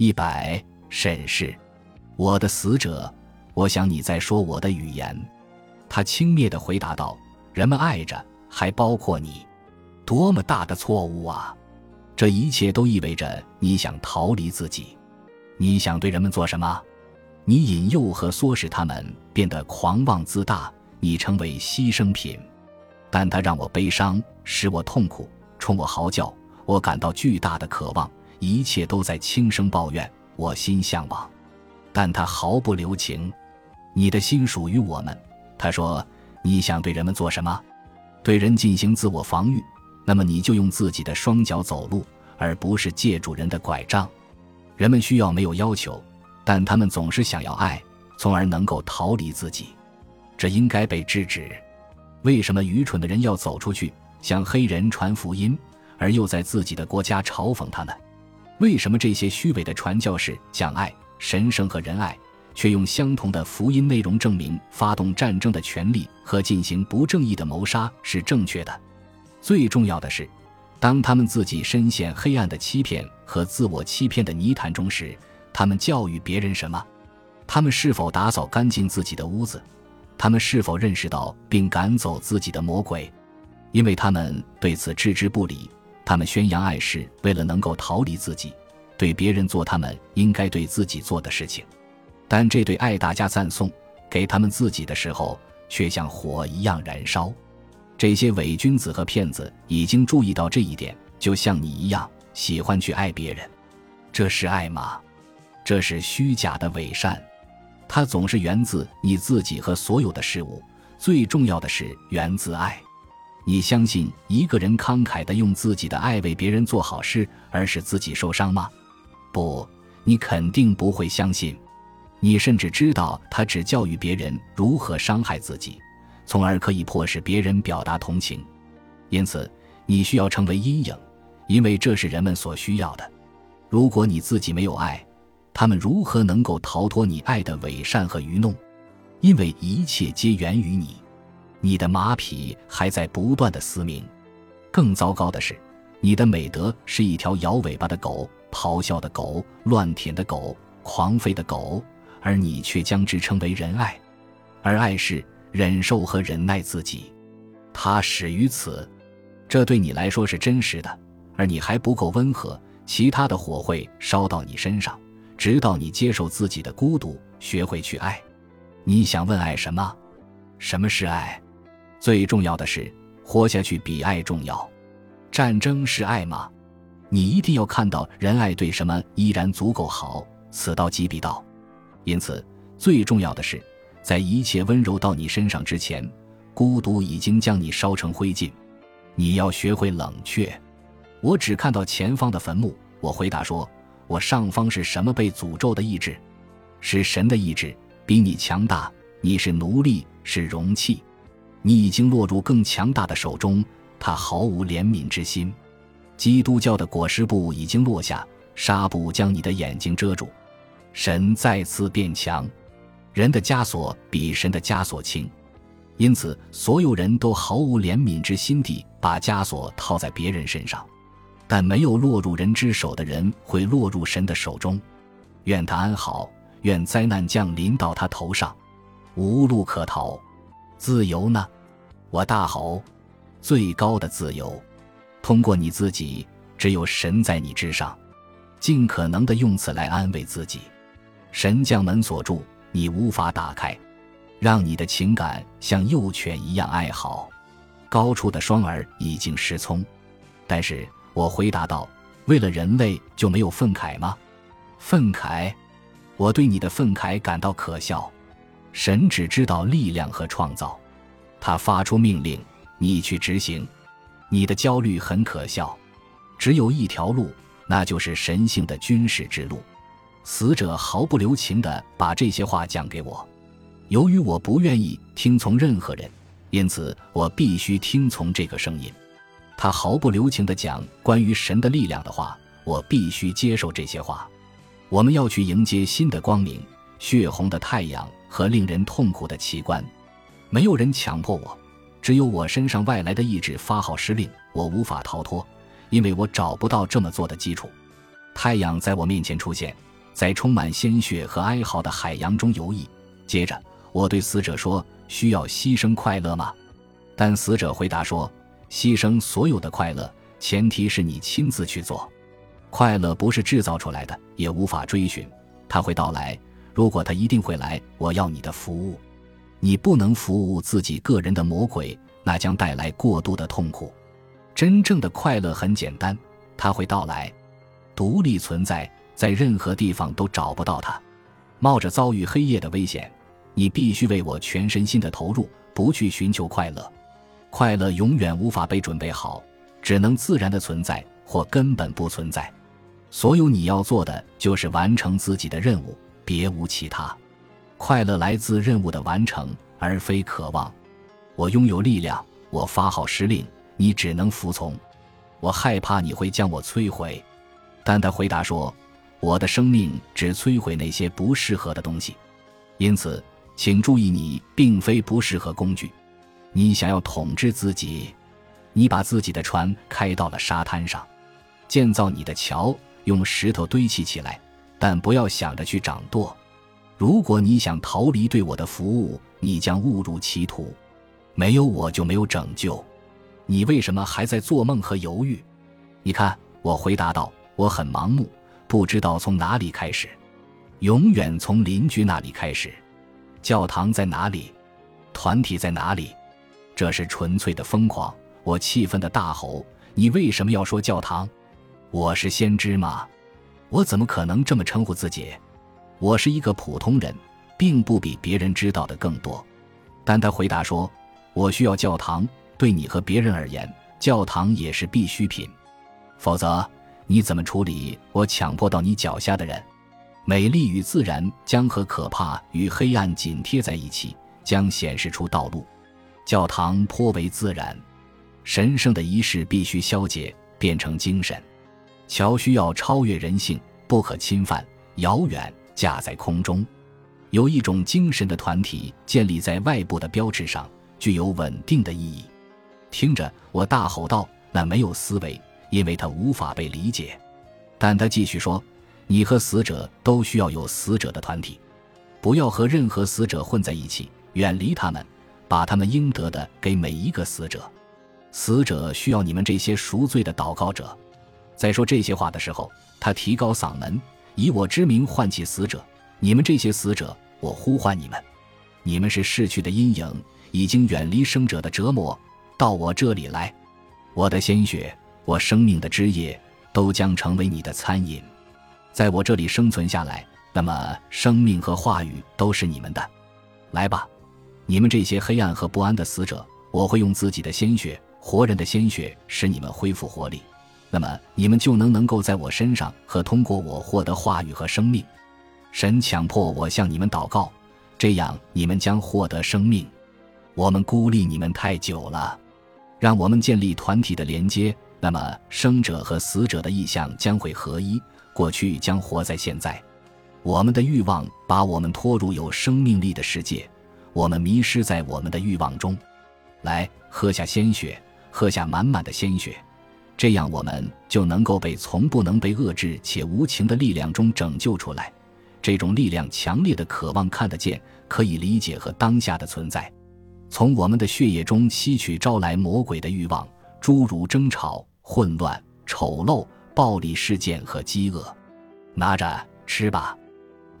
一百沈氏，我的死者，我想你在说我的语言。他轻蔑地回答道：“人们爱着，还包括你，多么大的错误啊！这一切都意味着你想逃离自己。你想对人们做什么？你引诱和唆使他们变得狂妄自大，你成为牺牲品。但他让我悲伤，使我痛苦，冲我嚎叫，我感到巨大的渴望。”一切都在轻声抱怨，我心向往，但他毫不留情。你的心属于我们，他说。你想对人们做什么？对人进行自我防御，那么你就用自己的双脚走路，而不是借助人的拐杖。人们需要没有要求，但他们总是想要爱，从而能够逃离自己。这应该被制止。为什么愚蠢的人要走出去向黑人传福音，而又在自己的国家嘲讽他们？为什么这些虚伪的传教士讲爱、神圣和仁爱，却用相同的福音内容证明发动战争的权利和进行不正义的谋杀是正确的？最重要的是，当他们自己深陷黑暗的欺骗和自我欺骗的泥潭中时，他们教育别人什么？他们是否打扫干净自己的屋子？他们是否认识到并赶走自己的魔鬼？因为他们对此置之不理。他们宣扬爱是为了能够逃离自己，对别人做他们应该对自己做的事情，但这对爱大家赞颂，给他们自己的时候却像火一样燃烧。这些伪君子和骗子已经注意到这一点，就像你一样喜欢去爱别人，这是爱吗？这是虚假的伪善，它总是源自你自己和所有的事物，最重要的是源自爱。你相信一个人慷慨地用自己的爱为别人做好事，而使自己受伤吗？不，你肯定不会相信。你甚至知道他只教育别人如何伤害自己，从而可以迫使别人表达同情。因此，你需要成为阴影，因为这是人们所需要的。如果你自己没有爱，他们如何能够逃脱你爱的伪善和愚弄？因为一切皆源于你。你的马匹还在不断的嘶鸣，更糟糕的是，你的美德是一条摇尾巴的狗、咆哮的狗、乱舔的狗、狂吠的狗，而你却将之称为仁爱，而爱是忍受和忍耐自己，它始于此，这对你来说是真实的，而你还不够温和，其他的火会烧到你身上，直到你接受自己的孤独，学会去爱。你想问爱什么？什么是爱？最重要的是，活下去比爱重要。战争是爱吗？你一定要看到仁爱对什么依然足够好，此道即彼道。因此，最重要的是，在一切温柔到你身上之前，孤独已经将你烧成灰烬。你要学会冷却。我只看到前方的坟墓。我回答说：“我上方是什么被诅咒的意志？是神的意志，比你强大。你是奴隶，是容器。”你已经落入更强大的手中，他毫无怜悯之心。基督教的裹尸布已经落下，纱布将你的眼睛遮住。神再次变强，人的枷锁比神的枷锁轻，因此所有人都毫无怜悯之心地把枷锁套在别人身上。但没有落入人之手的人会落入神的手中。愿他安好，愿灾难降临到他头上，无路可逃。自由呢？我大吼：“最高的自由，通过你自己，只有神在你之上。尽可能的用此来安慰自己。神将门锁住，你无法打开，让你的情感像幼犬一样哀嚎。高处的双耳已经失聪。但是我回答道：为了人类就没有愤慨吗？愤慨？我对你的愤慨感到可笑。”神只知道力量和创造，他发出命令，你去执行。你的焦虑很可笑。只有一条路，那就是神性的军事之路。死者毫不留情地把这些话讲给我。由于我不愿意听从任何人，因此我必须听从这个声音。他毫不留情地讲关于神的力量的话，我必须接受这些话。我们要去迎接新的光明，血红的太阳。和令人痛苦的奇观，没有人强迫我，只有我身上外来的意志发号施令。我无法逃脱，因为我找不到这么做的基础。太阳在我面前出现，在充满鲜血和哀嚎的海洋中游弋。接着，我对死者说：“需要牺牲快乐吗？”但死者回答说：“牺牲所有的快乐，前提是你亲自去做。快乐不是制造出来的，也无法追寻，他会到来。如果他一定会来，我要你的服务。你不能服务自己个人的魔鬼，那将带来过度的痛苦。真正的快乐很简单，它会到来，独立存在，在任何地方都找不到它。冒着遭遇黑夜的危险，你必须为我全身心的投入，不去寻求快乐。快乐永远无法被准备好，只能自然的存在或根本不存在。所有你要做的就是完成自己的任务，别无其他。快乐来自任务的完成，而非渴望。我拥有力量，我发号施令，你只能服从。我害怕你会将我摧毁，但他回答说：“我的生命只摧毁那些不适合的东西。因此，请注意，你并非不适合工具。”你想要统治自己，你把自己的船开到了沙滩上，建造你的桥，用石头堆砌起来，但不要想着去掌舵。如果你想逃离对我的服务，你将误入歧途。没有我就没有拯救。你为什么还在做梦和犹豫？你看，我回答道：“我很盲目，不知道从哪里开始。永远从邻居那里开始。教堂在哪里？团体在哪里？”这是纯粹的疯狂！我气愤的大吼：“你为什么要说教堂？我是先知吗？我怎么可能这么称呼自己？我是一个普通人，并不比别人知道的更多。”但他回答说：“我需要教堂，对你和别人而言，教堂也是必需品。否则，你怎么处理我强迫到你脚下的人？美丽与自然将和可怕与黑暗紧贴在一起，将显示出道路。”教堂颇为自然，神圣的仪式必须消解，变成精神。桥需要超越人性，不可侵犯，遥远，架在空中。有一种精神的团体建立在外部的标志上，具有稳定的意义。听着，我大吼道：“那没有思维，因为它无法被理解。”但他继续说：“你和死者都需要有死者的团体，不要和任何死者混在一起，远离他们。”把他们应得的给每一个死者，死者需要你们这些赎罪的祷告者。在说这些话的时候，他提高嗓门，以我之名唤起死者。你们这些死者，我呼唤你们，你们是逝去的阴影，已经远离生者的折磨，到我这里来。我的鲜血，我生命的枝叶，都将成为你的餐饮。在我这里生存下来，那么生命和话语都是你们的。来吧。你们这些黑暗和不安的死者，我会用自己的鲜血，活人的鲜血，使你们恢复活力。那么，你们就能能够在我身上和通过我获得话语和生命。神强迫我向你们祷告，这样你们将获得生命。我们孤立你们太久了，让我们建立团体的连接。那么，生者和死者的意向将会合一，过去将活在现在。我们的欲望把我们拖入有生命力的世界。我们迷失在我们的欲望中，来喝下鲜血，喝下满满的鲜血，这样我们就能够被从不能被遏制且无情的力量中拯救出来。这种力量强烈的渴望看得见、可以理解和当下的存在，从我们的血液中吸取招来魔鬼的欲望，诸如争吵、混乱、丑陋、暴力事件和饥饿。拿着吃吧，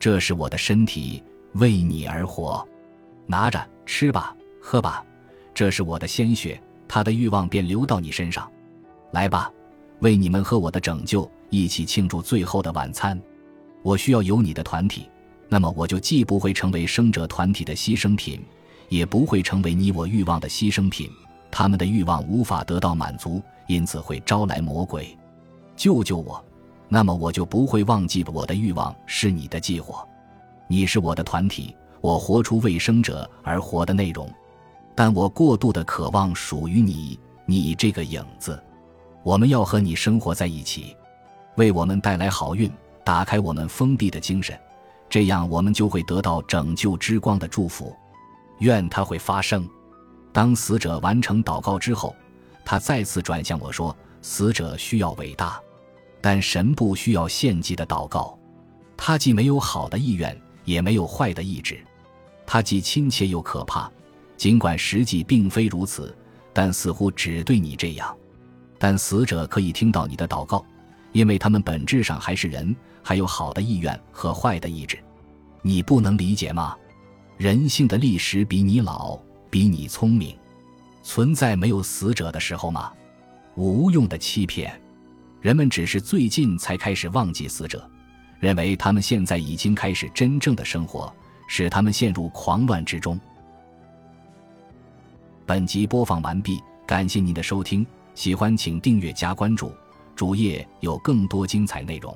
这是我的身体，为你而活。拿着吃吧，喝吧，这是我的鲜血，他的欲望便流到你身上。来吧，为你们和我的拯救一起庆祝最后的晚餐。我需要有你的团体，那么我就既不会成为生者团体的牺牲品，也不会成为你我欲望的牺牲品。他们的欲望无法得到满足，因此会招来魔鬼。救救我，那么我就不会忘记我的欲望是你的祭火。你是我的团体。我活出为生者而活的内容，但我过度的渴望属于你，你这个影子。我们要和你生活在一起，为我们带来好运，打开我们封闭的精神，这样我们就会得到拯救之光的祝福。愿它会发生。当死者完成祷告之后，他再次转向我说：“死者需要伟大，但神不需要献祭的祷告。”他既没有好的意愿，也没有坏的意志，他既亲切又可怕。尽管实际并非如此，但似乎只对你这样。但死者可以听到你的祷告，因为他们本质上还是人，还有好的意愿和坏的意志。你不能理解吗？人性的历史比你老，比你聪明。存在没有死者的时候吗？无用的欺骗。人们只是最近才开始忘记死者，认为他们现在已经开始真正的生活，使他们陷入狂乱之中。本集播放完毕，感谢您的收听，喜欢请订阅加关注，主页有更多精彩内容。